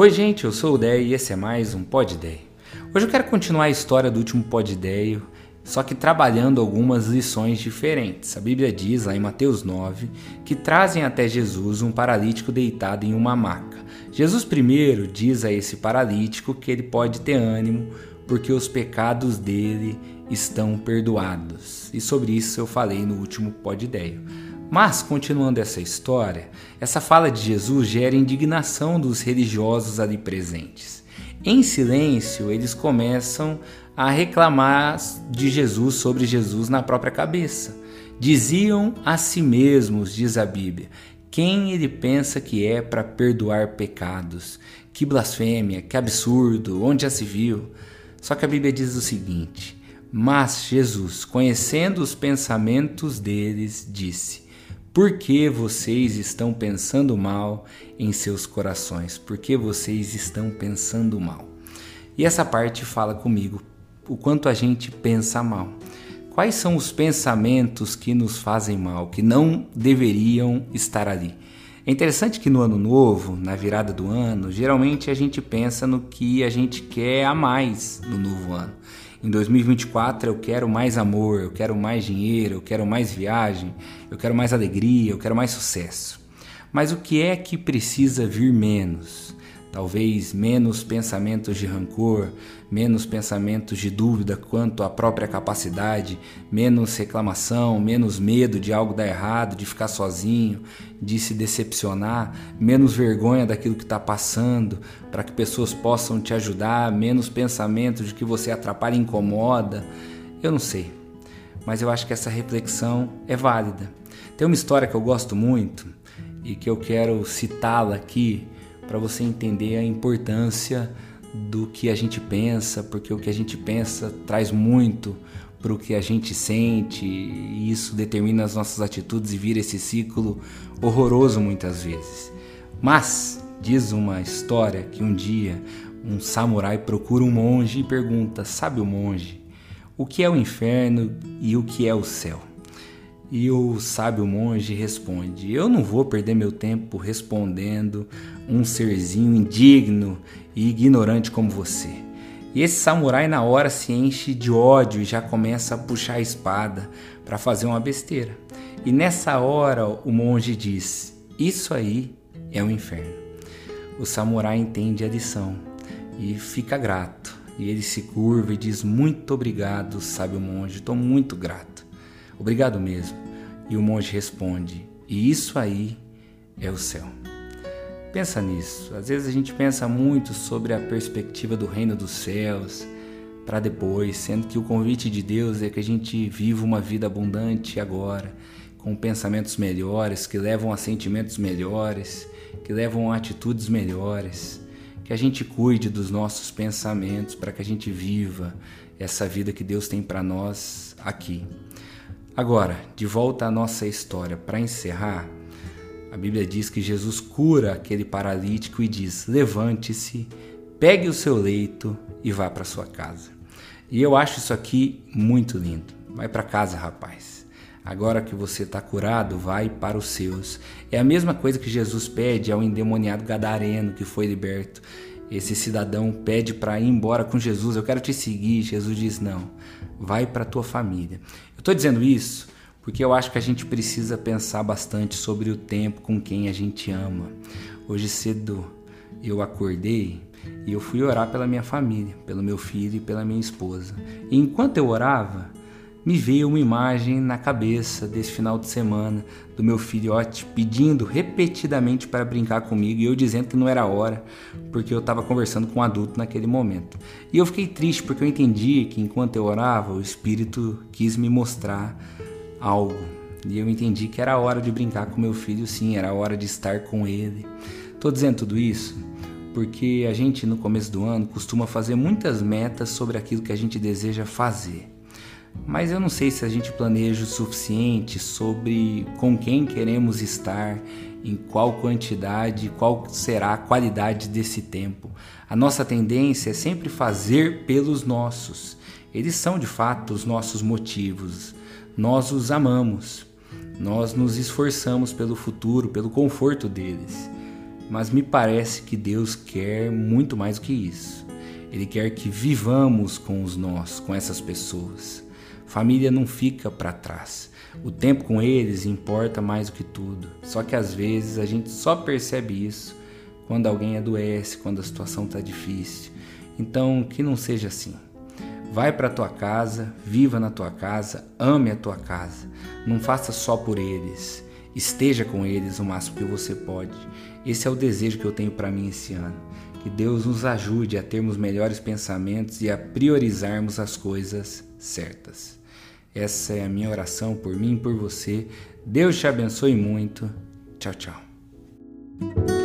Oi, gente, eu sou o Dei e esse é mais um Pod Dei. Hoje eu quero continuar a história do último Pod Dei, só que trabalhando algumas lições diferentes. A Bíblia diz lá em Mateus 9 que trazem até Jesus um paralítico deitado em uma maca. Jesus primeiro diz a esse paralítico que ele pode ter ânimo porque os pecados dele estão perdoados. E sobre isso eu falei no último Pod Dei. Mas, continuando essa história, essa fala de Jesus gera indignação dos religiosos ali presentes. Em silêncio, eles começam a reclamar de Jesus sobre Jesus na própria cabeça. Diziam a si mesmos, diz a Bíblia, quem ele pensa que é para perdoar pecados? Que blasfêmia, que absurdo, onde já se viu? Só que a Bíblia diz o seguinte: Mas Jesus, conhecendo os pensamentos deles, disse: por que vocês estão pensando mal em seus corações? Por que vocês estão pensando mal? E essa parte fala comigo o quanto a gente pensa mal. Quais são os pensamentos que nos fazem mal, que não deveriam estar ali? É interessante que no ano novo, na virada do ano, geralmente a gente pensa no que a gente quer a mais no novo ano. Em 2024 eu quero mais amor, eu quero mais dinheiro, eu quero mais viagem, eu quero mais alegria, eu quero mais sucesso. Mas o que é que precisa vir menos? Talvez menos pensamentos de rancor, menos pensamentos de dúvida quanto à própria capacidade, menos reclamação, menos medo de algo dar errado, de ficar sozinho, de se decepcionar, menos vergonha daquilo que está passando, para que pessoas possam te ajudar, menos pensamento de que você atrapalha e incomoda. Eu não sei, mas eu acho que essa reflexão é válida. Tem uma história que eu gosto muito e que eu quero citá-la aqui para você entender a importância do que a gente pensa, porque o que a gente pensa traz muito para o que a gente sente e isso determina as nossas atitudes e vira esse ciclo horroroso muitas vezes. Mas diz uma história que um dia um samurai procura um monge e pergunta: Sabe o monge, o que é o inferno e o que é o céu? E o sábio monge responde: Eu não vou perder meu tempo respondendo um serzinho indigno e ignorante como você. E esse samurai, na hora, se enche de ódio e já começa a puxar a espada para fazer uma besteira. E nessa hora, o monge diz: Isso aí é o inferno. O samurai entende a lição e fica grato. E ele se curva e diz: Muito obrigado, sábio monge, estou muito grato. Obrigado mesmo. E o monge responde: E isso aí é o céu. Pensa nisso. Às vezes a gente pensa muito sobre a perspectiva do reino dos céus para depois, sendo que o convite de Deus é que a gente viva uma vida abundante agora, com pensamentos melhores, que levam a sentimentos melhores, que levam a atitudes melhores, que a gente cuide dos nossos pensamentos para que a gente viva essa vida que Deus tem para nós aqui. Agora, de volta à nossa história, para encerrar, a Bíblia diz que Jesus cura aquele paralítico e diz: Levante-se, pegue o seu leito e vá para sua casa. E eu acho isso aqui muito lindo. Vai para casa, rapaz. Agora que você está curado, vai para os seus. É a mesma coisa que Jesus pede ao endemoniado gadareno que foi liberto. Esse cidadão pede para ir embora com Jesus. Eu quero te seguir. Jesus diz: Não, vai para a tua família. Eu estou dizendo isso porque eu acho que a gente precisa pensar bastante sobre o tempo com quem a gente ama. Hoje cedo eu acordei e eu fui orar pela minha família, pelo meu filho e pela minha esposa. E enquanto eu orava, me veio uma imagem na cabeça desse final de semana do meu filhote pedindo repetidamente para brincar comigo e eu dizendo que não era hora porque eu estava conversando com um adulto naquele momento. E eu fiquei triste porque eu entendi que enquanto eu orava, o Espírito quis me mostrar algo. E eu entendi que era hora de brincar com meu filho, sim, era hora de estar com ele. Estou dizendo tudo isso porque a gente no começo do ano costuma fazer muitas metas sobre aquilo que a gente deseja fazer. Mas eu não sei se a gente planeja o suficiente sobre com quem queremos estar, em qual quantidade, qual será a qualidade desse tempo. A nossa tendência é sempre fazer pelos nossos. Eles são de fato os nossos motivos. Nós os amamos. Nós nos esforçamos pelo futuro, pelo conforto deles. Mas me parece que Deus quer muito mais do que isso. Ele quer que vivamos com os nós, com essas pessoas. Família não fica para trás. O tempo com eles importa mais do que tudo. Só que às vezes a gente só percebe isso quando alguém adoece, quando a situação está difícil. Então, que não seja assim. Vai para tua casa, viva na tua casa, ame a tua casa. Não faça só por eles. Esteja com eles o máximo que você pode. Esse é o desejo que eu tenho para mim esse ano. Que Deus nos ajude a termos melhores pensamentos e a priorizarmos as coisas certas. Essa é a minha oração por mim e por você. Deus te abençoe muito. Tchau, tchau.